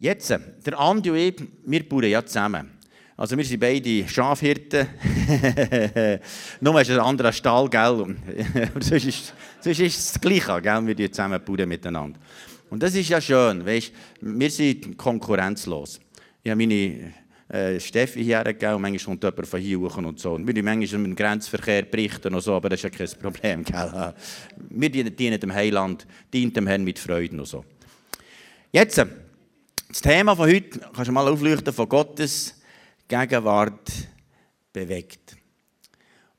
Jetzt, der Andi und ich, wir bauen ja zusammen. Also wir sind beide Schafhirten. Nur ist ein anderer Stall, gell? sonst, ist, sonst ist es das Gleiche, gell? Wir zusammen bauen miteinander. Und das ist ja schön, weißt? Wir sind konkurrenzlos. Ich habe meine äh, Steffi hergegeben und manchmal kommt jemand von hier hoch und so. Und wir manchmal im Grenzverkehr berichten und so, aber das ist ja kein Problem. Gell? Wir dienen, dem Heiland, dienen dem Herrn mit Freuden und so. Jetzt, das Thema von heute, kannst du mal aufleuchten, von Gottes Gegenwart bewegt.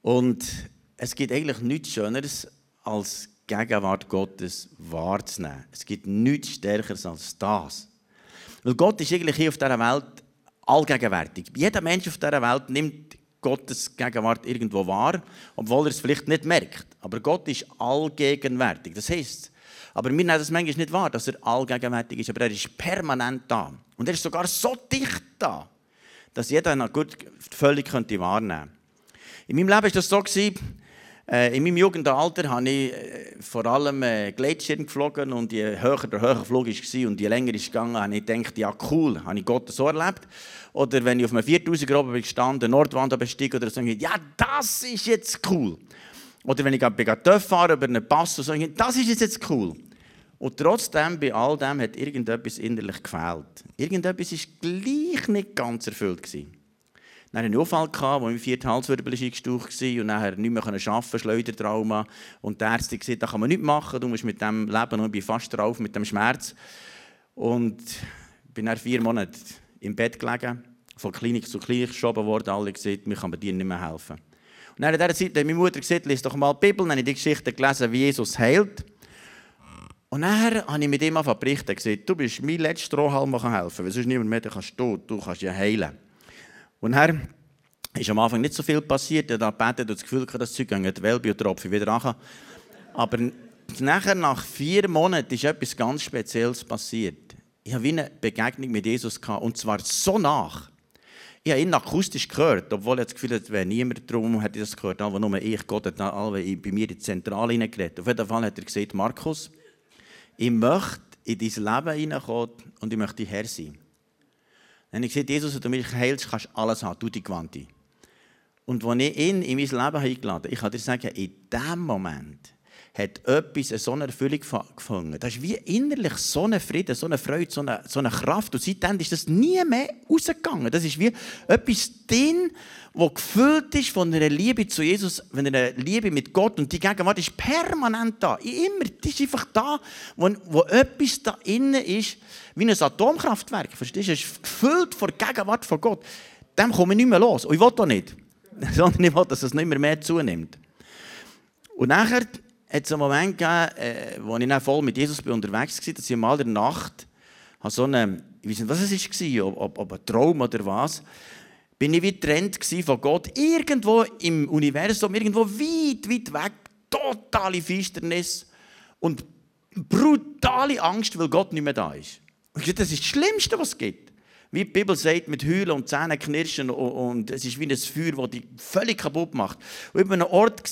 Und es gibt eigentlich nichts Schöneres, als Gegenwart Gottes wahrzunehmen. Es gibt nichts Stärkeres als das. Weil Gott ist eigentlich hier auf dieser Welt allgegenwärtig. Jeder Mensch auf dieser Welt nimmt Gottes Gegenwart irgendwo wahr, obwohl er es vielleicht nicht merkt. Aber Gott ist allgegenwärtig. Das heißt, aber wir nehmen das manchmal nicht wahr, dass er allgegenwärtig ist, aber er ist permanent da. Und er ist sogar so dicht da, dass jeder ihn gut völlig könnte wahrnehmen könnte. In meinem Leben war das so, äh, in meinem Jugendalter habe ich äh, vor allem äh, Gleitschirm geflogen und je höher der höhere Flug war und je länger ist gegangen, habe ich gedacht, ja cool, habe ich Gott so erlebt. Oder wenn ich auf einem 4000 oben gestanden, Nordwand bestiegen oder so, ja, das ist jetzt cool. Oder wenn ich gerade fahren über einen Pass und so, das ist jetzt cool. Und trotzdem, bei all dem, hat irgendetwas innerlich gefehlt. Irgendetwas war gleich nicht ganz erfüllt. Gewesen. Dann hatte ich einen Unfall, wo mein vierter Halswirbel eingestaucht war und nachher nicht mehr arbeiten konnte, Schleudertrauma. Und der Ärzte gesagt, da kann man nichts machen, du musst mit dem leben. Und ich bin fast drauf mit dem Schmerz. Und bin dann vier Monate im Bett gelegen, von Klinik zu Klinik geschoben worden. Alle gesagt, mir kann dir nicht mehr helfen. Dann in dieser Zeit hat meine Mutter gesagt, lies doch mal die Bibel. Dann habe ich die Geschichte gelesen, wie Jesus heilt. Und dann habe ich mit ihm angefangen berichten gesagt, du bist mein letzter Strohhalm, der helfen kann. Weil sonst niemand mehr, der kannst du, kannst ja heilen. Und dann ist am Anfang nicht so viel passiert. Er hat gebetet und das Gefühl gehabt, das Zeug geht die Wellbiotropfen wieder an. Aber nachher, nach vier Monaten, ist etwas ganz Spezielles passiert. Ich habe eine Begegnung mit Jesus gehabt, und zwar so nach. Ich habe ihn akustisch gehört, obwohl ich das Gefühl hatte, wäre niemand drum, hätte das gehört, aber nur ich, Gott hat alle bei mir in die Zentrale hineingeredet. Auf jeden Fall hat er gesagt, Markus, ich möchte in dein Leben hineinkommen und ich möchte Herr sein. Dann habe ich gesagt, Jesus, wenn du mich heilst, kannst du alles haben, du die Quanti. Und als ich ihn in mein Leben eingeladen habe, ich kann dir sagen, in dem Moment hat etwas so eine Erfüllung gefunden. Das ist wie innerlich so ein Frieden, so eine Freude, so eine, so eine Kraft. Und seitdem ist das nie mehr rausgegangen. Das ist wie etwas drin, das gefüllt ist von einer Liebe zu Jesus, von einer Liebe mit Gott. Und die Gegenwart ist permanent da. Immer. Die ist einfach da, wo, wo etwas da innen ist, wie ein Atomkraftwerk. Verstehst du? Es ist gefüllt von der Gegenwart von Gott. Dem komme ich nicht mehr los. Und ich will da nicht. Sondern ich will, dass es nicht mehr, mehr zunimmt. Und nachher hat es einen Moment gegeben, äh, wo ich dann voll mit Jesus bin unterwegs war, dass ich mal in der Nacht so eine, ich weiß nicht, was es war, ob, ob, ein Traum oder was, bin ich wie getrennt von Gott. Irgendwo im Universum, irgendwo weit, weit weg, totale Finsternis und brutale Angst, weil Gott nicht mehr da ist. Und das ist das Schlimmste, was es gibt. Wie die Bibel sagt, mit Heulen und Zähne knirschen und, und es ist wie ein Feuer, das dich völlig kaputt macht. Und ich war an einem Ort,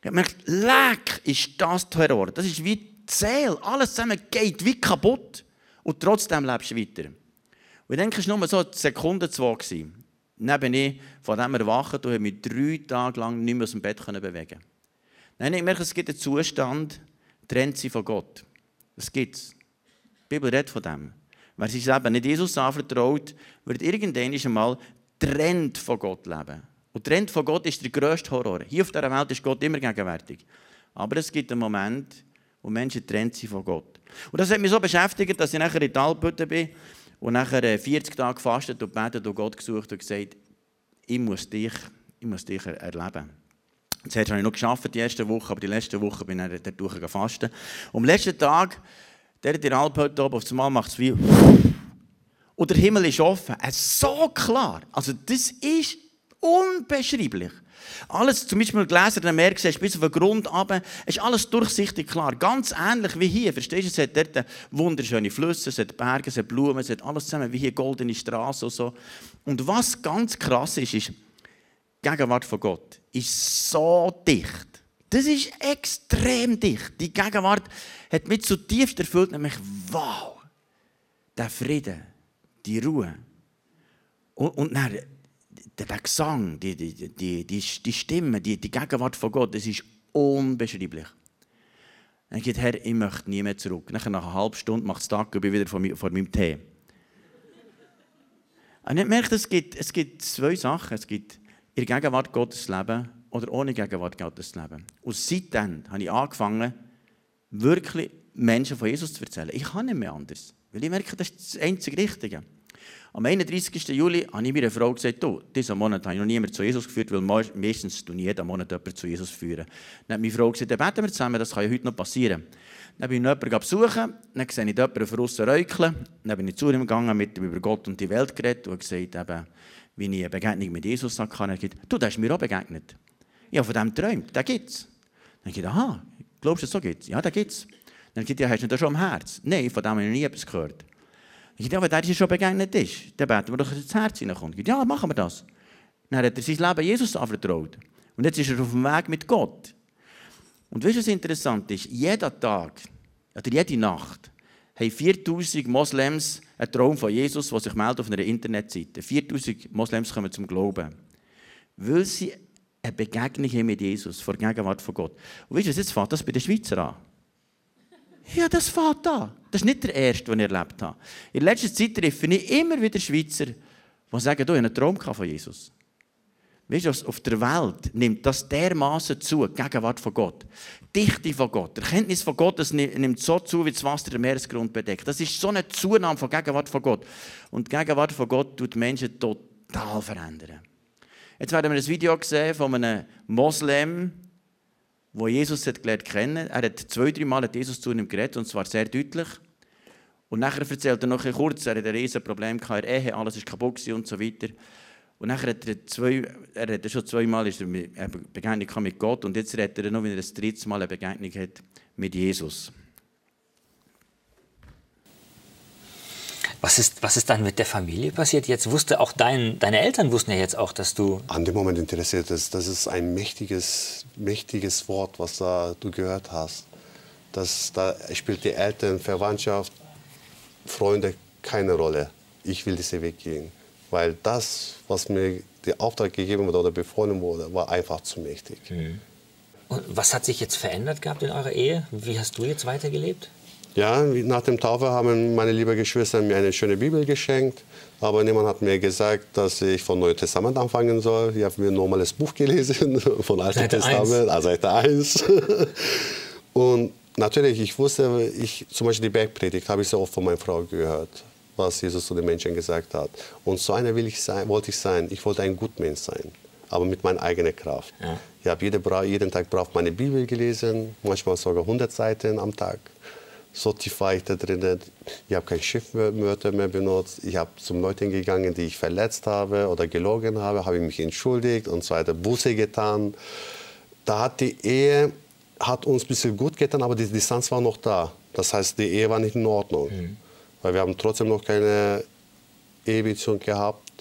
ich gemerkt, leck, ist das Terror. Das ist wie die Seele. Alles zusammen geht wie kaputt. Und trotzdem lebst du weiter. Und ich denke, es war nur so Sekunden, zwei. Gewesen. Dann bin ich von dem erwacht und habe mich drei Tage lang nicht mehr aus dem Bett bewegen habe ich gemerkt, es gibt einen Zustand, trennt sie von Gott. Das gibt es. Die Bibel redet von dem. Wer sich Leben nicht Jesus anvertraut, wird irgendwann einmal trennt von Gott leben. Und trennt von Gott ist der grösste Horror. Hier auf dieser Welt ist Gott immer gegenwärtig. Aber es gibt einen Moment, wo Menschen trennt sind von Gott. Und das hat mich so beschäftigt, dass ich nachher in Talbütte bin und nachher 40 Tage gefastet und betet und Gott gesucht und gesagt, ich muss dich, ich muss dich erleben. Zuerst habe ich noch geschafft, die erste Woche, aber die letzte Woche bin ich dann durch gefastet. Und am letzten Tag, der in der Alphütte oben, auf einmal macht es wie... Und der Himmel ist offen. Es ist so klar. Also das ist Unbeschreiblich. Alles, zum Beispiel gelesen, dann merkst du, bis auf den Grund runter, ist alles durchsichtig klar. Ganz ähnlich wie hier. Verstehst du? Es hat dort wunderschöne Flüsse, es hat Berge, es hat Blumen, es hat alles zusammen, wie hier goldene Straßen und so. Und was ganz krass ist, ist, die Gegenwart von Gott ist so dicht. Das ist extrem dicht. Die Gegenwart hat mich zutiefst erfüllt, nämlich wow. der Frieden, die Ruhe und, und dann der, Gesang, die, die, die, die, Stimme, die, die Gegenwart von Gott, das ist unbeschreiblich. Dann geht Herr, ich möchte nie mehr zurück. Nach einer halben Stunde macht es Tag, bin ich wieder vor, vor meinem Tee. Und ich merke, es gibt, es gibt zwei Sachen. Es gibt in Gegenwart Gottes Leben oder ohne Gegenwart Gottes Leben. Und seitdem habe ich angefangen, wirklich Menschen von Jesus zu erzählen. Ich kann nicht mehr anders. Weil ich merke, das ist das einzige Richtige. Am 31. Juli habe ich meiner Frau gesagt, du, diesen Monat habe ich noch niemanden zu Jesus geführt, weil meistens tue ich jeden Monat jemanden zu Jesus führen. Dann hat meine Frau gesagt, dann beten wir zusammen, das kann ja heute noch passieren. Dann bin ich jemanden besuchen, dann sehe ich jemanden von außen räucheln, dann bin ich zu ihm gegangen, mit ihm über Gott und die Welt geredet und gesagt, eben, wie ich eine Begegnung mit Jesus hatte. Er hat gesagt, du, der ist mir auch begegnet. Ich habe von dem geträumt, den gibt es. Dann habe ich gesagt, aha, glaubst du, so gibt es? Ja, den gibt es. Dann hat er gesagt, ja, hast du das schon am Herz? Nein, von dem habe ich noch nie etwas gehört. Ich ja, wenn der dir schon begegnet ist, dann beten wir doch, dass ins Herz hineinkommt. Ja, machen wir das. Dann hat er sein Leben Jesus anvertraut. Und jetzt ist er auf dem Weg mit Gott. Und weißt du, was interessant ist? Jeden Tag oder jede Nacht haben 4000 Moslems einen Traum von Jesus, der sich meldet auf einer Internetseite. 4000 Moslems kommen zum Glauben. Weil sie eine Begegnung haben mit Jesus, vor der Gegenwart von Gott. Und weißt du, jetzt fängt das bei den Schweizer an. Ja, das fängt an. Das ist nicht der erste, den ich erlebt habe. In letzter Zeit treffe ich immer wieder Schweizer, die sagen, du, ich einen Traum von Jesus. Weißt du, auf der Welt nimmt das dermaßen zu, die Gegenwart von Gott. Die Dichte von Gott, die Erkenntnis von Gott, das nimmt so zu, wie das Wasser den Meeresgrund bedeckt. Das ist so eine Zunahme von Gegenwart von Gott. Und die Gegenwart von Gott tut Menschen total verändern. Jetzt werden wir ein Video sehen von einem Moslem, wo Jesus hat gelernt kennen. Er hat zwei, drei Mal Jesus zu ihm geredet, und zwar sehr deutlich. Und nachher erzählt er noch kurz, er hatte ein riesiges Problem der Ehe, alles ist kaputt und so weiter. Und nachher hat er, zwei, er hat schon zweimal eine Begegnung mit Gott und jetzt redet er noch, wenn er das dritte Mal eine Begegnung hat mit Jesus. Was ist, was ist dann mit der Familie passiert? Jetzt wusste auch dein, deine Eltern wussten ja jetzt auch, dass du. An dem Moment interessiert es. Das ist ein mächtiges, mächtiges Wort, was da du gehört hast. Das, da spielt die Eltern, Verwandtschaft, Freunde keine Rolle. Ich will diesen Weg gehen. Weil das, was mir der Auftrag gegeben wurde oder befohlen wurde, war einfach zu mächtig. Mhm. Und was hat sich jetzt verändert gehabt in eurer Ehe? Wie hast du jetzt weitergelebt? Ja, nach dem Taufe haben meine lieben Geschwister mir eine schöne Bibel geschenkt. Aber niemand hat mir gesagt, dass ich von Neuen Testament anfangen soll. Ich habe mir ein normales Buch gelesen von Alten Testament, also Seite 1. Und natürlich, ich wusste, ich, zum Beispiel die Bergpredigt habe ich sehr oft von meiner Frau gehört, was Jesus zu den Menschen gesagt hat. Und so einer will ich sein, wollte ich sein. Ich wollte ein Gutmensch sein, aber mit meiner eigenen Kraft. Ja. Ich habe jede, jeden Tag brav meine Bibel gelesen, manchmal sogar 100 Seiten am Tag so tief war ich da drin. Ich habe kein Schiffwörter mehr benutzt. Ich habe zum Leuten gegangen, die ich verletzt habe oder gelogen habe, habe ich mich entschuldigt und so weiter, Buße getan. Da hat die Ehe hat uns ein bisschen gut getan, aber die Distanz war noch da. Das heißt, die Ehe war nicht in Ordnung. Mhm. Weil wir haben trotzdem noch keine Ehebeziehung gehabt,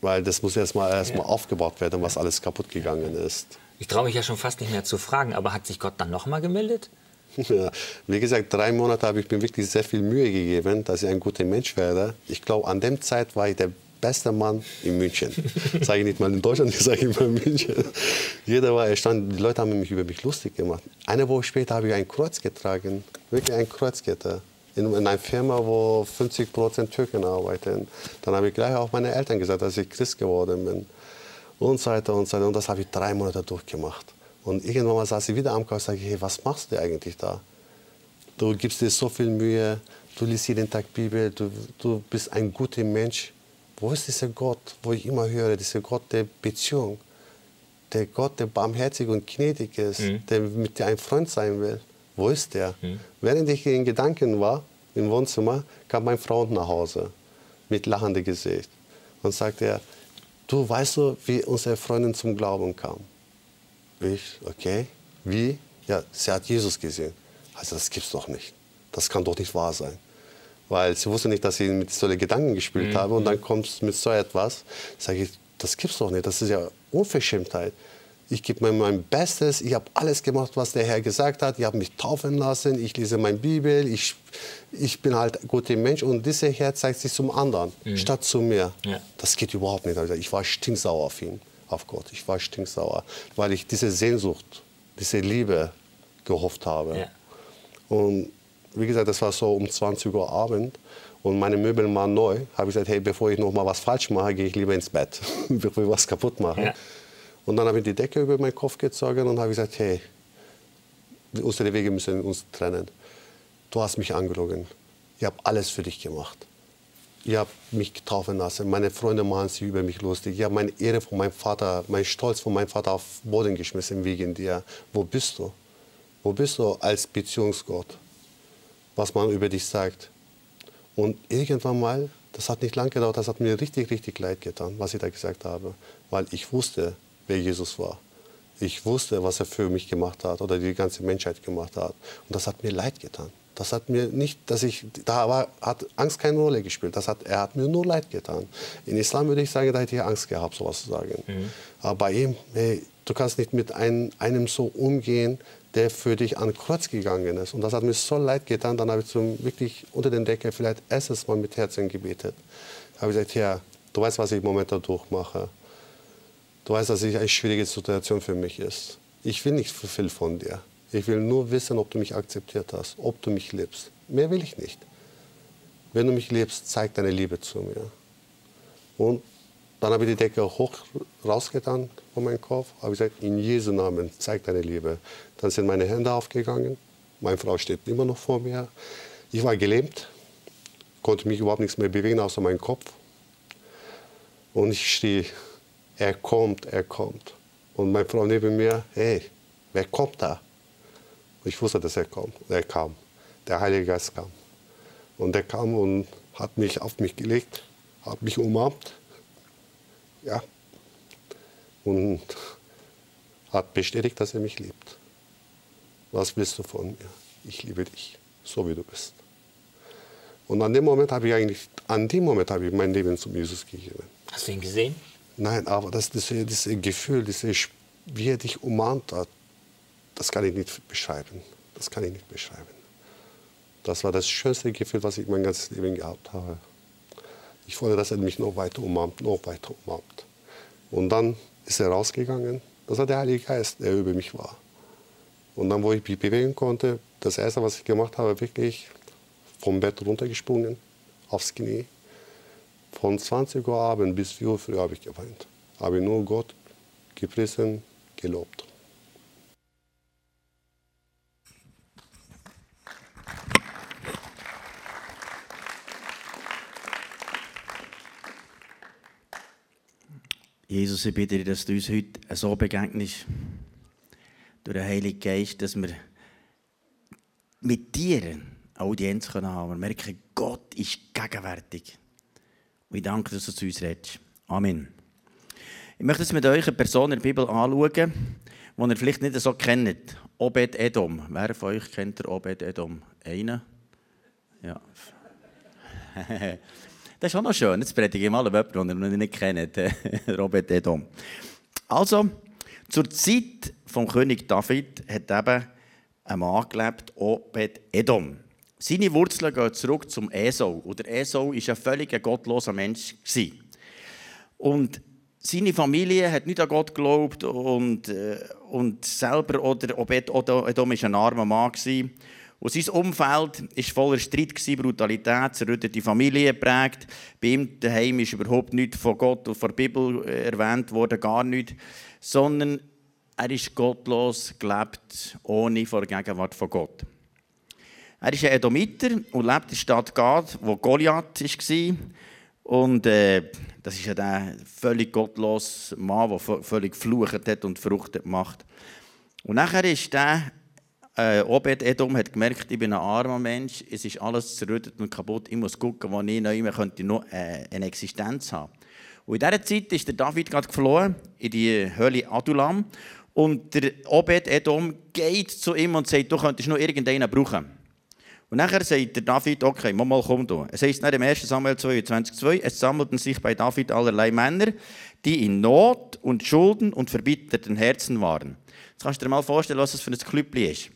weil das muss erstmal erst ja. aufgebaut werden, was alles kaputt gegangen ist. Ich traue mich ja schon fast nicht mehr zu fragen, aber hat sich Gott dann noch mal gemeldet? Ja, wie gesagt, drei Monate habe ich mir wirklich sehr viel Mühe gegeben, dass ich ein guter Mensch werde. Ich glaube, an dem Zeit war ich der beste Mann in München. sage ich nicht mal in Deutschland, ich sage immer in München. Jeder war erstaunt, die Leute haben mich über mich lustig gemacht. Eine Woche später habe ich ein Kreuz getragen, wirklich ein Kreuzkette. In, in einer Firma, wo 50 Prozent Türken arbeiten. Dann habe ich gleich auch meine Eltern gesagt, dass ich Christ geworden bin. Und so weiter und so weiter. Und das habe ich drei Monate durchgemacht. Und irgendwann mal saß ich wieder am Couch und sage, hey, was machst du eigentlich da? Du gibst dir so viel Mühe, du liest jeden Tag Bibel, du, du bist ein guter Mensch. Wo ist dieser Gott, wo ich immer höre, dieser Gott der Beziehung? Der Gott, der barmherzig und gnädig ist, mhm. der mit dir ein Freund sein will. Wo ist der? Mhm. Während ich in Gedanken war, im Wohnzimmer, kam mein Freund nach Hause mit lachendem Gesicht und sagte, du weißt du, wie unsere Freundin zum Glauben kam? Ich, okay, wie? Ja, sie hat Jesus gesehen. Also das gibt's doch nicht. Das kann doch nicht wahr sein. Weil sie wusste nicht, dass ich mit solchen Gedanken gespielt mhm. habe und dann kommt es mit so etwas. Sage ich, das gibt's doch nicht. Das ist ja Unverschämtheit. Ich gebe mir mein Bestes. Ich habe alles gemacht, was der Herr gesagt hat. Ich habe mich taufen lassen. Ich lese meine Bibel. Ich, ich bin halt ein guter Mensch. Und dieser Herr zeigt sich zum anderen, statt zu mir. Ja. Das geht überhaupt nicht. Also ich war stinksauer auf ihn, auf Gott. Ich war stinksauer, weil ich diese Sehnsucht, diese Liebe gehofft habe. Ja. Und wie gesagt, das war so um 20 Uhr Abend und meine Möbel waren neu. Habe ich gesagt, hey, bevor ich noch mal was falsch mache, gehe ich lieber ins Bett, bevor ich was kaputt mache. Ja. Und dann habe ich die Decke über meinen Kopf gezogen und habe gesagt, hey, unsere Wege müssen uns trennen. Du hast mich angelogen. Ich habe alles für dich gemacht. Ich habe mich taufen lassen. Meine Freunde machen sich über mich lustig. Ich habe meine Ehre von meinem Vater, meinen Stolz von meinem Vater auf Boden geschmissen wegen dir. Wo bist du? Wo bist du als Beziehungsgott? Was man über dich sagt. Und irgendwann mal, das hat nicht lange gedauert, das hat mir richtig, richtig leid getan, was ich da gesagt habe. Weil ich wusste, wer Jesus war. Ich wusste, was er für mich gemacht hat oder die ganze Menschheit gemacht hat. Und das hat mir leid getan. Das hat mir nicht, dass ich, da war, hat Angst keine Rolle gespielt. Das hat, er hat mir nur leid getan. In Islam würde ich sagen, da hätte ich Angst gehabt, sowas zu sagen. Aber bei ihm, hey, du kannst nicht mit ein, einem so umgehen, der für dich an Kreuz gegangen ist. Und das hat mir so leid getan. Dann habe ich zum, wirklich unter den Decke vielleicht erstes Mal mit Herzen gebetet. Da habe ich gesagt, Herr, du weißt, was ich momentan durchmache. Du weißt, dass es eine schwierige Situation für mich ist. Ich will nicht viel von dir. Ich will nur wissen, ob du mich akzeptiert hast, ob du mich liebst. Mehr will ich nicht. Wenn du mich liebst, zeig deine Liebe zu mir. Und dann habe ich die Decke hoch rausgetan von meinem Kopf, habe gesagt, in Jesu Namen, zeig deine Liebe. Dann sind meine Hände aufgegangen. Meine Frau steht immer noch vor mir. Ich war gelähmt, konnte mich überhaupt nichts mehr bewegen, außer meinen Kopf. Und ich schrie, er kommt, er kommt. Und meine Frau neben mir, hey, wer kommt da? Ich wusste, dass er kommt. Und er kam. Der Heilige Geist kam. Und er kam und hat mich auf mich gelegt, hat mich umarmt. Ja. Und hat bestätigt, dass er mich liebt. Was willst du von mir? Ich liebe dich, so wie du bist. Und an dem Moment habe ich eigentlich, an dem Moment habe ich mein Leben zum Jesus gegeben. Hast du ihn gesehen? Nein, aber das, das, das Gefühl, das, wie er dich umarmt hat, das kann ich nicht beschreiben. Das kann ich nicht beschreiben. Das war das schönste Gefühl, was ich mein ganzes Leben gehabt habe. Ich wollte, dass er mich noch weiter umarmt, noch weiter umarmt. Und dann ist er rausgegangen. Das war der Heilige Geist, der über mich war. Und dann, wo ich mich bewegen konnte, das Erste, was ich gemacht habe, wirklich vom Bett runtergesprungen, aufs Knie. Von 20 Uhr Abend bis 4 Uhr früh habe ich geweint. Habe nur Gott gepriesen, gelobt. Jesus, ich bitte dich, dass du uns heute so begegnest, durch den Heiligen Geist, dass wir mit dir eine Audienz haben können. Wir merken, Gott ist gegenwärtig. Und ich danke, dass du zu uns redest. Amen. Ich möchte jetzt mit euch eine Person in der Bibel anschauen, die ihr vielleicht nicht so kennt. Obed Edom. Wer von euch kennt der Obed Edom? Einer? Ja. Das ist auch noch schön. Jetzt predige ich mal über jemanden, den ihr nicht kennt. Robert Edom. Also, zur Zeit vom König David hat eben ein Mann gelebt, Obed Edom. Seine Wurzeln gehen zurück zum Esau. Und der Esau war ein völlig gottloser Mensch. Und seine Familie hat nicht an Gott geglaubt und, und selber oder Obed Edom war ein armer Mann. Und sein Umfeld war voller Streit, Brutalität, zerrüttete Familie geprägt. Bei ihm daheim ist überhaupt nichts von Gott und von der Bibel erwähnt worden, gar nichts. Sondern er ist gottlos gelebt, ohne vor der Gegenwart von Gott. Er ist ein Edomiter und lebt in der Stadt Gad, wo Goliath war. Und äh, das ist ja der völlig gottlose Mann, der völlig geflucht hat und Frucht gemacht. Und nachher ist der äh, Obed Edom hat gemerkt, ich bin ein armer Mensch, es ist alles zerrüttet und kaputt, ich muss gucken, wo ich noch könnte noch äh, eine Existenz haben. Und in dieser Zeit ist der David gerade geflohen in die Höhle Adulam und der Obed Edom geht zu ihm und sagt, du könntest noch irgendeinen brauchen. Und nachher sagt der David, okay, mal, mal komm du. Es heißt nach dem 1. Samuel 22,2, es sammelten sich bei David allerlei Männer, die in Not und Schulden und verbitterten Herzen waren. Jetzt kannst du dir mal vorstellen, was das für ein Klüppli ist.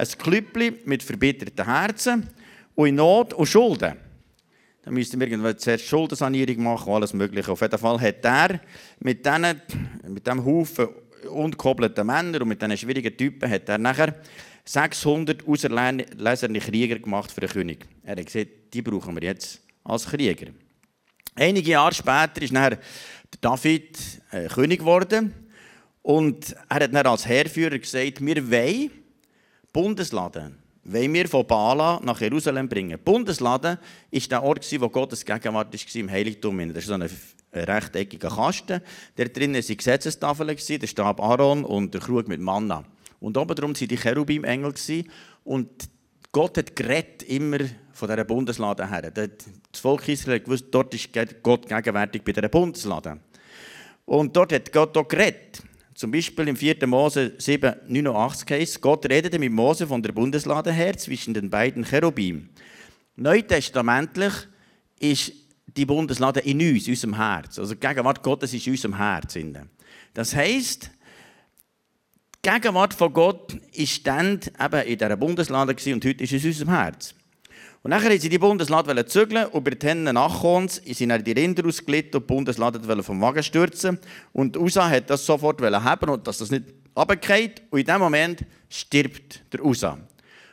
Ein Klüppli mit verbitterten Herzen und in Not und Schulden. Dann müssten wir zuerst Schuldensanierung machen alles Mögliche. Auf jeden Fall hat er mit, denen, mit diesem Haufen ungehobelten Männer und mit diesen schwierigen Typen hat er nachher 600 auserlesene Krieger gemacht für den König. Er hat gesagt, die brauchen wir jetzt als Krieger. Einige Jahre später ist nachher David äh, König geworden und er hat dann als Heerführer gesagt, wir wollen Bundesladen wollen wir von Bala nach Jerusalem bringen. Bundesladen war der Ort, wo Gottes Gegenwart war, im Heiligtum. Das ist so ein rechteckiger Kasten. Der drinnen waren Gesetzestafeln, der Stab Aaron und der Krug mit Manna. Und oben drum waren die Cherubim-Engel. Und Gott hat geredet immer von dieser Bundeslade her. Das Volk Israel gewusst, dort ist Gott gegenwärtig bei dieser Bundeslade. Und dort hat Gott auch geredet. Zum Beispiel im 4. Mose 7, 89 heißt Gott redete mit Mose von der Bundeslade her zwischen den beiden Cherubim. Neutestamentlich ist die Bundeslade in uns, in unserem Herz. Also die Gegenwart Gottes ist in unserem Herz. Das heisst, die Gegenwart von Gott ist dann eben in dieser Bundeslade und heute ist es in unserem Herz. Und dann wollten sie die Bundeslade zügeln und bei den Nachkons sind dann die Rinder ausgelegt und die Bundeslade vom Wagen stürzen. Und Usa hat das sofort haben und dass das nicht runterfällt. Und in dem Moment stirbt der Usa.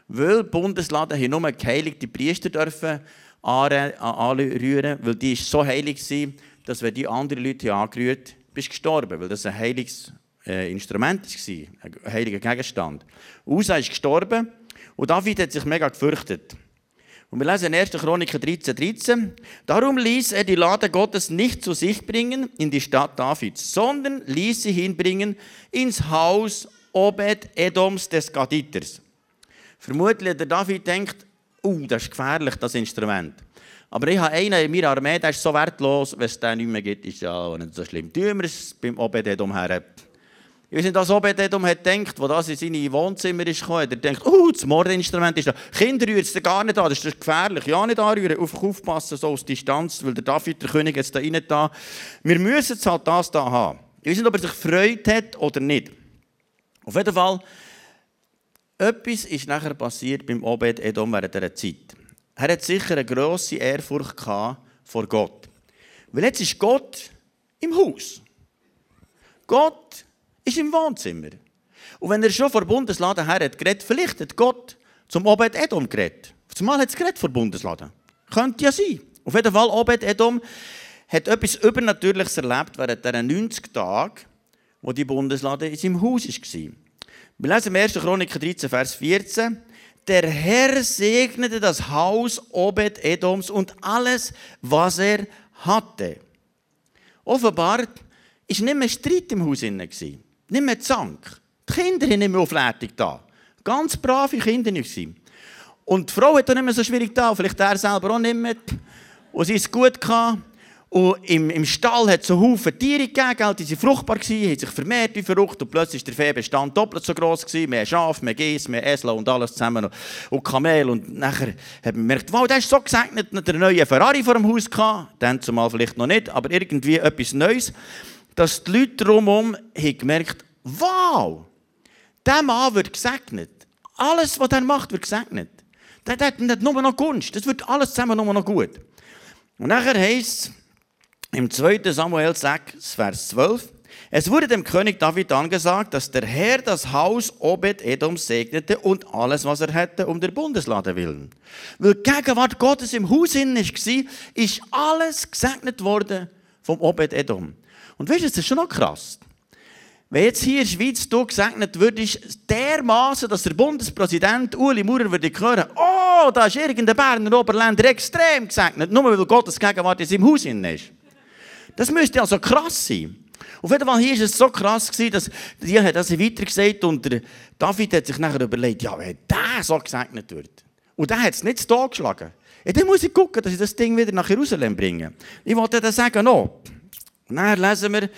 Weil die Bundeslade hier nur geheiligte Priester dürfen anrühren, weil die so heilig war, dass wenn die anderen Leute angerührt haben, bist du gestorben, weil das ein heiliges äh, Instrument war, ein heiliger Gegenstand. Usa ist gestorben und David hat sich mega gefürchtet. Und wir lesen in 1. Chroniker 13, 13. Darum ließ er die Lade Gottes nicht zu sich bringen in die Stadt Davids, sondern ließ sie hinbringen ins Haus Obed-Edoms des Gaditers. Vermutlich der David denkt, uh, das ist gefährlich, das Instrument. Aber ich habe einen in meiner Armee, der ist so wertlos, wenn es den nicht mehr gibt, ist ja nicht so schlimm. Tun wir es beim Obed-Edom her. Ich weiß nicht, was Obededom hat gedacht, wo das in seine Wohnzimmer ist gekommen. Er denkt, oh, das Mordinstrument ist da. Kinder rühren es gar nicht an, das ist gefährlich. Ja, nicht anrühren, auf, aufpassen, so aus Distanz, weil der David, der König, jetzt da rein da. Wir müssen halt das da haben. Ich weiß nicht, ob er sich gefreut hat oder nicht. Auf jeden Fall, etwas ist nachher passiert beim Obed-Edom während dieser Zeit. Er hat sicher eine grosse Ehrfurcht vor Gott. Weil jetzt ist Gott im Haus. Gott ist im Wohnzimmer. Und wenn er schon vor Bundesladen her hat geredet, vielleicht hat Gott zum Obed Edom geredet. Zumal hat es geredet vor Bundesladen. Könnte ja sein. Auf jeden Fall, Obed Edom hat etwas Übernatürliches erlebt während dieser 90 Tage, wo die Bundeslade in seinem Haus war. Wir lesen im 1. Chroniker 13, Vers 14. Der Herr segnete das Haus Obed Edoms und alles, was er hatte. Offenbar war nicht mehr Streit im Haus. Nicht mehr Zank. Die Kinder waren nicht mehr auflädig da. Ganz brave Kinder. Und die Frau hat auch nicht mehr so schwierig da, vielleicht er selber auch nicht mehr. Und sie ist gut gehabt. Und im, im Stall hat es so Haufen Tiere gegeben, die waren fruchtbar, haben sich vermehrt wie verrückt. Und plötzlich war der Fehlbestand doppelt so groß. Gewesen. Mehr Schaf, mehr Geiss, mehr Esel und alles zusammen. Und Kamel. Und nachher hat man gemerkt, wow, der ist so gesegnet, der neue Ferrari vor dem Haus gehabt. Dann zumal vielleicht noch nicht, aber irgendwie etwas Neues dass die Leute drumherum gemerkt wow, dieser Mann wird gesegnet. Alles, was er macht, wird gesegnet. Der, hat nur noch Gunst. Das wird alles zusammen nur noch gut. Und nachher heißt im 2. Samuel 6, Vers 12, es wurde dem König David angesagt, dass der Herr das Haus Obed-Edom segnete und alles, was er hätte, um der Bundeslade willen. Weil die Gegenwart Gottes im Haus war, ist alles gesegnet worden vom Obed-Edom. Und weißt du, das ist schon noch krass. Wenn jetzt hier in der Schweiz du gesegnet würdest, dermaßen, dass der Bundespräsident Uli Maurer würde hören, oh, da ist irgendein Berner Oberländer extrem gesegnet, nur weil Gottes Gegenwart in seinem Haus ist. Das müsste also krass sein. Auf jeden Fall hier war es so krass, dass die hat das weiter gesagt und der David hat sich nachher überlegt, ja, wenn der so gesegnet wird. Und der hat es nicht da geschlagen. Ja, dann muss ich gucken, dass ich das Ding wieder nach Jerusalem bringe. Ich wollte dann sagen, oh, dann lesen wir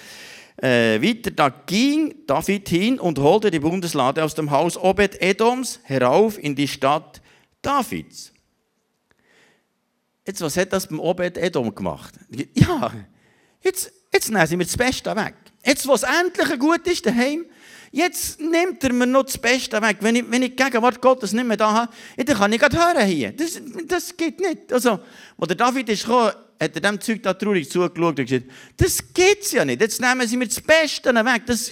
äh, weiter, da ging David hin und holte die Bundeslade aus dem Haus Obed-Edoms herauf in die Stadt Davids. Jetzt, was hat das beim Obed-Edom gemacht? Ja, jetzt jetzt nehmen sie mir das Beste weg. Jetzt, wo es endlich gut ist daheim, jetzt nimmt er mir noch das Beste weg. Wenn ich, wenn ich die Gegenwart Gottes nicht mehr da habe, dann kann ich gerade hören hier. Das, das geht nicht. Also, wo der David ist gekommen, hat er dem Zeug da traurig zugeschaut und gesagt, das geht's ja nicht. Jetzt nehmen sie mir das Beste weg. Das,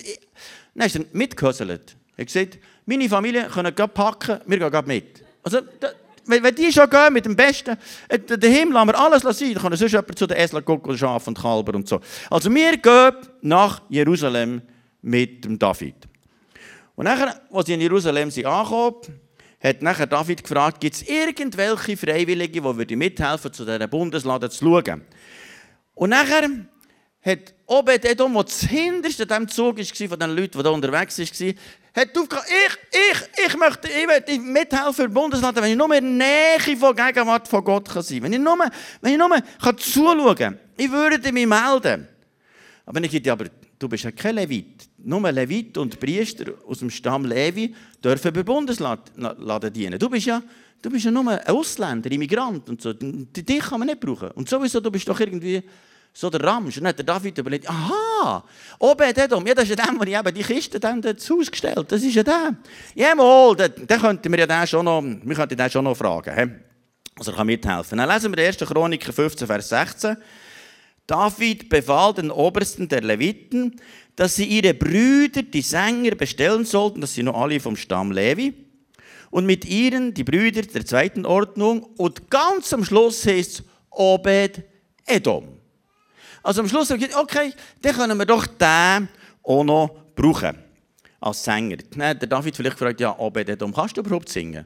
dann ist er mitgehöselt. Er hat gesagt, meine Familie können gerade packen, wir gehen gerade mit. Also, da, wenn, die schon gehen mit dem Besten, äh, daheim lassen wir alles sein, dann kann sonst jemand zu den Esel gucken, Schafen und Kalber und so. Also wir gehen nach Jerusalem mit dem David. Und nachher, als sie in Jerusalem sind angekommen, hat nachher David gefragt, gibt es irgendwelche Freiwillige, die mithelfen zu dieser Bundeslade zu schauen. Und nachher hat Obed-Edom, der das hinterste dem Zug war, von den Leuten, die da unterwegs waren, hat aufgehört, ich, ich, ich möchte, ich möchte mithelfen für Bundesland, wenn ich nur mehr Nähe von Gegenwart von Gott kann sein kann. Wenn ich nur, wenn ich nur kann zuschauen kann, ich würde mich melden. Aber ich sage, aber du bist ja kein Levit. Nur Levit und Priester aus dem Stamm Levi dürfen bei Bundesladen dienen. Du bist ja, du bist ja nur ein Ausländer, Immigrant und so. Dich kann man nicht brauchen. Und sowieso, du bist doch irgendwie so der Ramsch. Und dann hat der David überlegt, aha, Obed-Edom, ja, das ist ja der, der eben die Kiste dann das Haus gestellt Das ist ja der. Ja, mal, den, den könnten wir ja den schon noch, wir könnten den schon noch fragen. Also er kann mithelfen. Dann lesen wir die 1. Chroniker 15, Vers 16. David befahl den Obersten der Leviten, dass sie ihre Brüder, die Sänger, bestellen sollten, das sind noch alle vom Stamm Levi, und mit ihnen die Brüder der zweiten Ordnung, und ganz am Schluss heißt es Obed-Edom. Also am Schluss habe ich gesagt, okay, dann können wir doch den auch noch brauchen. Als Sänger. Dann der David vielleicht gefragt, ja, Obededom, kannst du überhaupt singen?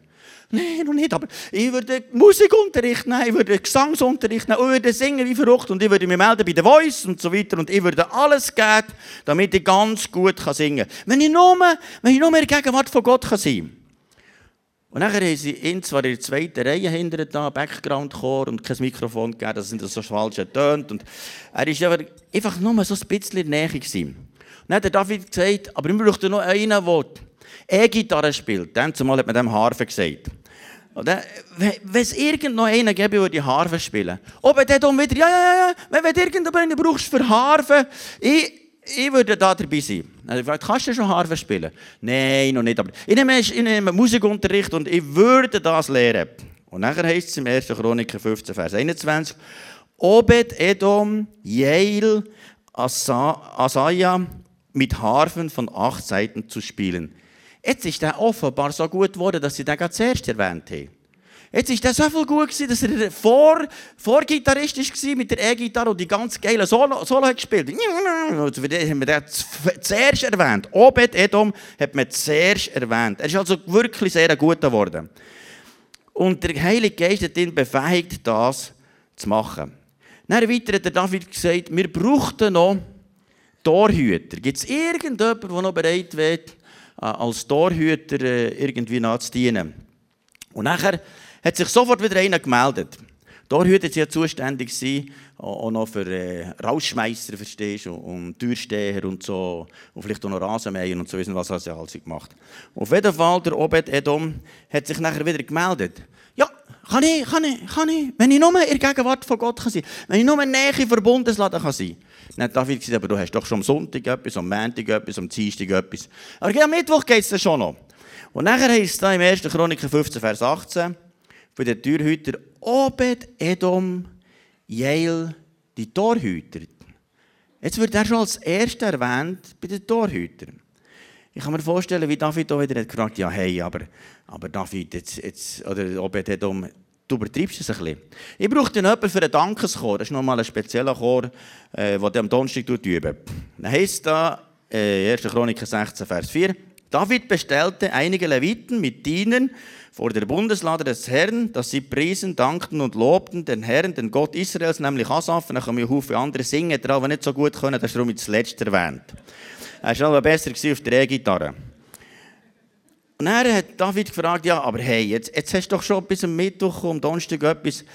Nein, noch nicht, aber ich würde Musikunterricht nehmen, ich würde Gesangsunterricht nehmen, ich würde singen wie verrückt und ich würde mich melden bei der Voice und so weiter und ich würde alles geben, damit ich ganz gut singen kann. Wenn ich nur, wenn ich nur in Gegenwart von Gott kann sein kann. Und nachher haben sie ihn zwar in der zweiten Reihe hinter da, Background-Chor und kein Mikrofon gegeben, das sind so falsch ertönt. Und er war aber einfach nur so ein bisschen in der Nähe. Gewesen. Und dann hat der David gesagt, aber ich brauche noch einen, der E-Gitarre spielt. Dann zumal hat man dem Harfe gesagt. wenn es irgend noch einen gäbe, der die Harfe spielen Ob er dann wieder, ja, ja, ja, wenn du irgendeinen brauchst für Harfe, ich, ich würde da dabei sein. Er hat gefragt, kannst du schon Harfe spielen? Nein, noch nicht. Aber ich nehme, ich nehme Musikunterricht und ich würde das lernen. Und nachher heißt es im 1. Chroniker 15, Vers 21, Obed, Edom, Jael, Asaja mit Harfen von acht Seiten zu spielen. Jetzt ist er offenbar so gut geworden, dass sie den gerade zuerst erwähnt haben. Jetzt war der so viel gut, gewesen, dass er vor, Vorgitarrist war mit der E-Gitarre und die ganz geile Solo, Solo hat gespielt. Also, haben wir den zuerst erwähnt. Obed Edom hat man zuerst erwähnt. Er ist also wirklich sehr gut geworden. Und der Heilige Geist hat ihn befähigt, das zu machen. Dann weiter hat der David gesagt, wir brauchten noch Torhüter. Gibt es irgendjemanden, der noch bereit wäre, als Torhüter äh, irgendwie nachzudienen? Und nachher hat sich sofort wieder einer gemeldet. Torhüter war ja zuständig, auch noch für äh, Rausschmeißer, verstehst du, und Türsteher und so, und vielleicht auch noch Rasenmäher und so, wissen was er alles gemacht Auf jeden Fall, der Obed Edom hat sich nachher wieder gemeldet. Ja, kann ich, kann ich, kann ich, wenn ich nur in der Gegenwart von Gott kann sein wenn ich nur in Nähe von Bundesladen kann sein Dann hat David gesagt, aber du hast doch schon am Sonntag etwas, am Montag etwas, am Dienstag etwas. Aber am Mittwoch geht es dann schon noch. Und nachher heißt es da im 1. Chroniker 15, Vers 18, für den Türhüter Obed Edom Jael, die Torhüter. Jetzt wird er schon als erster erwähnt bei den Torhütern. Ich kann mir vorstellen, wie David auch wieder gefragt ja, hey, aber, aber David, jetzt, jetzt, oder Obed Edom, du übertreibst es ein bisschen. Ich brauche dann jemanden für einen Dankeschor. Das ist nochmal ein spezieller Chor, äh, der am Donnerstag üben. Dann heisst da, äh, 1. Chroniker 16, Vers 4, David bestellte einige Leviten mit Dienern, vor der Bundeslade des Herrn, dass sie priesen, dankten und lobten den Herrn, den Gott Israels, nämlich Asaf. Dann kommen Haufen andere singen, die nicht so gut können, das ist darum zuletzt erwähnt. Er war aber besser auf der E-Gitarre. Und dann hat David gefragt, ja, aber hey, jetzt, jetzt hast du doch schon bis am Mittwoch, um Donnerstag etwas.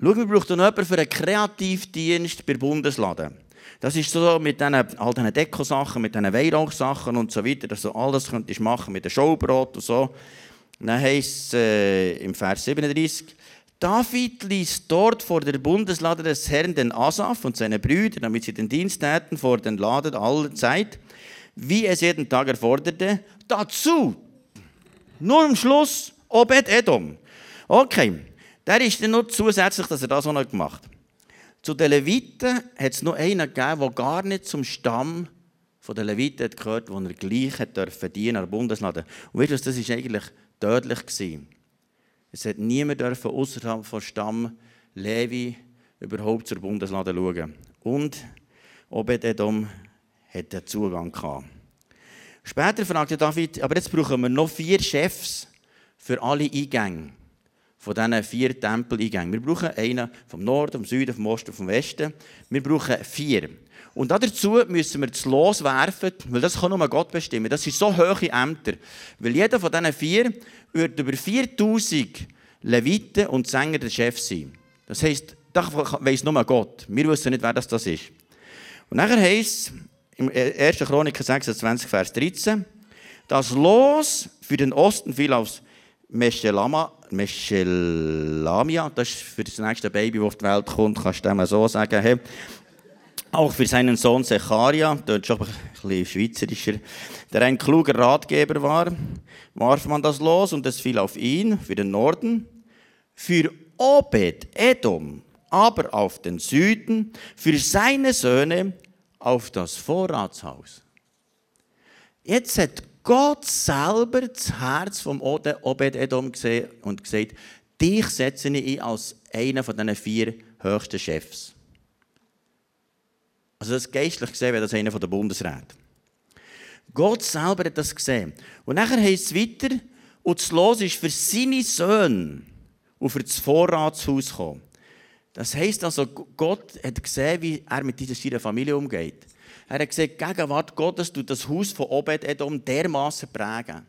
Schau, wir brauchen noch jemanden für einen Kreativdienst bei Bundeslade. Das ist so mit diesen all Deko-Sachen, mit diesen Weihrauchsachen und so weiter, dass du alles könntest machen mit dem Showbrot und so. Dann heisst es äh, im Vers 37, David ließ dort vor der Bundeslade des Herrn den Asaf und seine Brüder, damit sie den Dienst täten vor den Laden aller Zeit, wie es jeden Tag erforderte. Dazu, nur am Schluss, Obed Edom. Okay, der ist dann noch zusätzlich, dass er das auch noch gemacht Zu den Leviten hat es noch einen gegeben, der gar nicht zum Stamm der Leviten hat gehört, wo er gleich hat dürfen dienen an der Bundeslade. Und weißt du, das war eigentlich tödlich gewesen. Es hat niemand außerhalb von Stamm Levi überhaupt zur Bundeslade schauen. Und Obed-Edom hat den Zugang gehabt. Später fragte David, aber jetzt brauchen wir noch vier Chefs für alle Eingänge von diesen vier Tempeleingängen. Wir brauchen einen vom Norden, vom Süden, vom Osten, vom Westen. Wir brauchen vier. Und dazu müssen wir das Los werfen, weil das kann nur Gott bestimmen. Das sind so hohe Ämter. Weil jeder von diesen vier wird über 4000 Leviten und Sänger der Chef sein. Das heisst, das weiss nur Gott. Wir wissen nicht, wer das ist. Und nachher heisst es, im 1. Chroniker 26, Vers 13, das Los für den Osten fiel aus Meshelama, Meshelamia, das ist für das nächste Baby, das auf die Welt kommt, kannst du dem so sagen. Hey, auch für seinen Sohn Secharia, dort schon ein bisschen schweizerischer, der ein kluger Ratgeber war, warf man das los und es fiel auf ihn für den Norden, für Obed, Edom, aber auf den Süden, für seine Söhne auf das Vorratshaus. Jetzt hat Gott selber das Herz vom Obed Edom gesehen und gesagt, dich setze ich als einer von diesen vier höchsten Chefs. Also das geistlich gesehen wäre das einer der Bundesräte. Gott selber hat das gesehen. Und nachher heißt es weiter, und das Los ist für seine Söhne für das Vorratshaus gekommen. Das heisst also, Gott hat gesehen, wie er mit dieser Familie umgeht. Er hat gesehen, Gegenwart Gottes tut das Haus von Obed-Edom dermaßen prägen,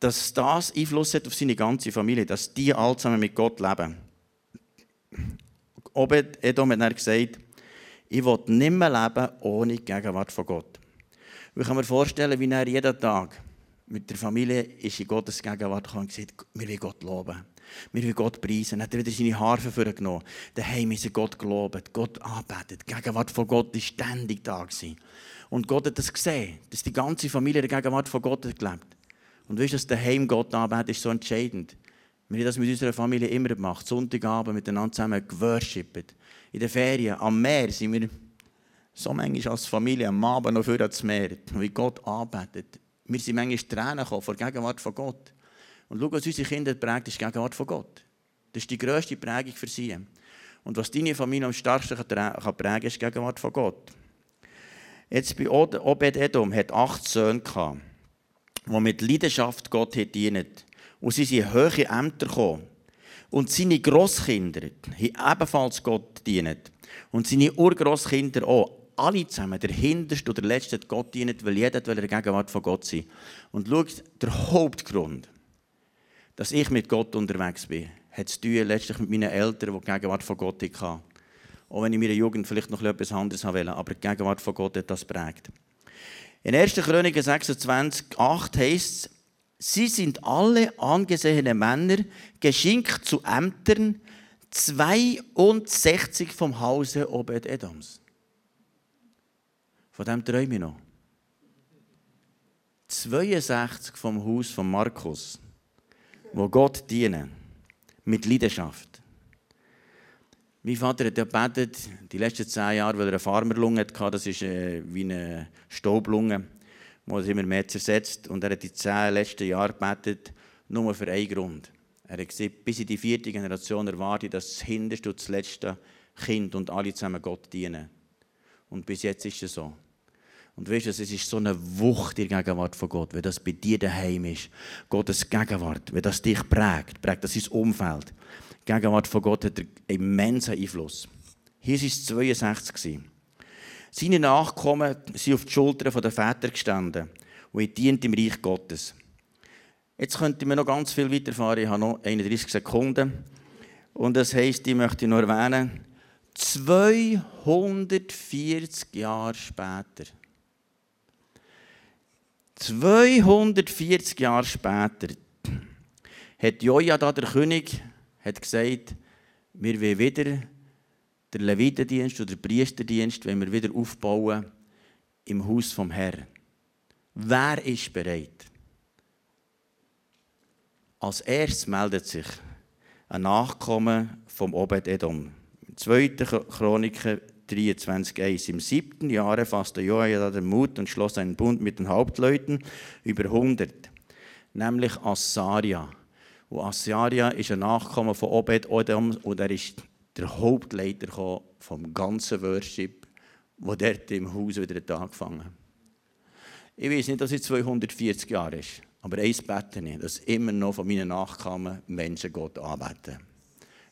dass das Einfluss hat auf seine ganze Familie, dass die alle zusammen mit Gott leben. Obed-Edom hat dann gesagt, ich will nicht mehr leben ohne die Gegenwart von Gott. Ich kann mir vorstellen, wie er jeden Tag mit der Familie ist in Gottes Gegenwart gekommen und gesagt, wir wollen Gott loben. Wir wollen Gott preisen. Er hat wieder seine Harfe vorgenommen. Daheim ist er Gott gelobt, Gott anbetet. Die Gegenwart von Gott war ständig da. Gewesen. Und Gott hat das gesehen, dass die ganze Familie der Gegenwart von Gott hat gelebt. Und weißt du, dass daheim Gott anbetet, ist so entscheidend. Wir haben das mit unserer Familie immer gemacht. Sonntagabend miteinander zusammen geworshippet in den Ferien am Meer sind wir so manchmal als Familie am Abend noch für das Meer, wie Gott arbeitet. Wir sind manchmal Tränen gekommen vor der Gegenwart von Gott. Und schau, was unsere Kinder prägt, ist die Gegenwart von Gott. Das ist die grösste Prägung für sie. Und was deine Familie am stärksten kann prägen ist die Gegenwart von Gott. Jetzt bei Obed Edom hat acht Söhne gehabt, die mit Leidenschaft Gott dienen. Und sie sind hohe Ämter gekommen. Und seine Grosskinder haben ebenfalls Gott dienen. Und seine Urgrosskinder auch. Alle zusammen, der Hinterste oder der Letzte, hat Gott dienen, weil jeder will in der Gegenwart von Gott sein. Und schau, der Hauptgrund, dass ich mit Gott unterwegs bin, hat zu tun letztlich mit meinen Eltern, die die Gegenwart von Gott hatten. Auch wenn ich in meiner Jugend vielleicht noch etwas anderes wollte, aber die Gegenwart von Gott hat das prägt. In 1. Chroniker 26, 8 heißt es, Sie sind alle angesehene Männer, geschinkt zu Ämtern, 62 vom Hause Obed-Edoms. Von dem träume ich noch. 62 vom Haus von Markus, wo Gott dienen, mit Leidenschaft. Mein Vater hat ja gebetet, die letzten zehn Jahre, weil er eine Farmerlunge hatte, das ist äh, wie eine Staublunge wo es immer mehr zersetzt. Und er hat die zehn letzten Jahre gebetet, nur für einen Grund. Er hat gesagt, bis in die vierte Generation erwarte ich, dass das hinterste und das letzte Kind und alle zusammen Gott dienen. Und bis jetzt ist es so. Und weißt du, es ist so eine Wucht in der Gegenwart von Gott, wenn das bei dir daheim ist. Gottes Gegenwart, wenn das dich prägt, prägt das sein Umfeld. Die Gegenwart von Gott hat einen immensen Einfluss. Hier war es 62. Seine Nachkommen sind auf die Schultern der Väter gestanden und er dient im Reich Gottes. Jetzt könnte man noch ganz viel weiterfahren. Ich habe noch 31 Sekunden. Und das heisst, ich möchte nur erwähnen, 240 Jahre später. 240 Jahre später hat Jojada, der König, hat gesagt, wir wollen wieder den Levitendienst oder den Priesterdienst, wenn wir wieder aufbauen im Haus vom Herrn. Wer ist bereit? Als erstes meldet sich ein Nachkommen vom Obed-Edom. 2. Chroniker 23,1. Im siebten Jahre fasste Joachim den Mut und schloss einen Bund mit den Hauptleuten über 100, nämlich Assaria. Und Assaria ist ein Nachkommen von Obed-Edom und er ist der Hauptleiter vom ganzen Worship, wo dort im Haus wieder angefangen hat. Ich weiß nicht, dass es 240 Jahre ist, aber eins bete ich, dass immer noch von meinen Nachkommen Menschen Gott anbeten.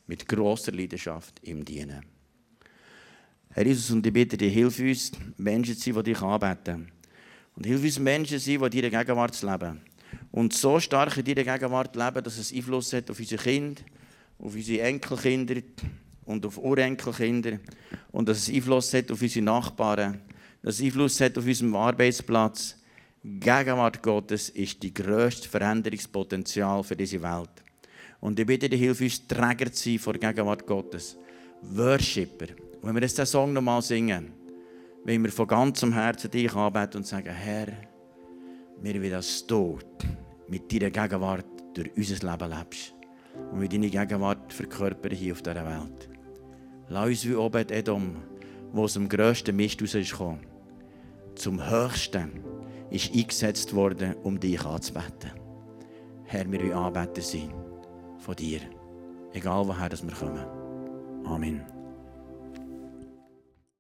Mit grosser Leidenschaft im Dienen. Herr Jesus, und ich bitte dich, hilf uns, Menschen zu sein, die dich anbeten. Und hilf uns, Menschen zu sein, die in deiner Gegenwart leben. Und so stark in deiner Gegenwart leben, dass es Einfluss hat auf unsere Kinder, auf unsere Enkelkinder und auf Urenkelkinder. Und dass es Einfluss hat auf unsere Nachbarn, dass es Einfluss hat auf unserem Arbeitsplatz. Gegenwart Gottes ist die grösste Veränderungspotenzial für diese Welt. Und ich bitte dich, hilf uns, Träger zu sein vor Gegenwart Gottes. Worshipper. Wenn wir jetzt diesen Song nochmal singen, wenn wir von ganzem Herzen dich anbeten und sagen, Herr, wir wollen, dass du mit deiner Gegenwart durch unser Leben lebst. Und mit deiner Gegenwart verkörpern hier auf dieser Welt. Lass uns wie Obed Edom, wo aus dem grössten Mist rausgekommen zum Höchsten ist eingesetzt worden, um dich anzubeten. Herr, wir wollen Anbeter sein von dir. Egal woher wir kommen. Amen.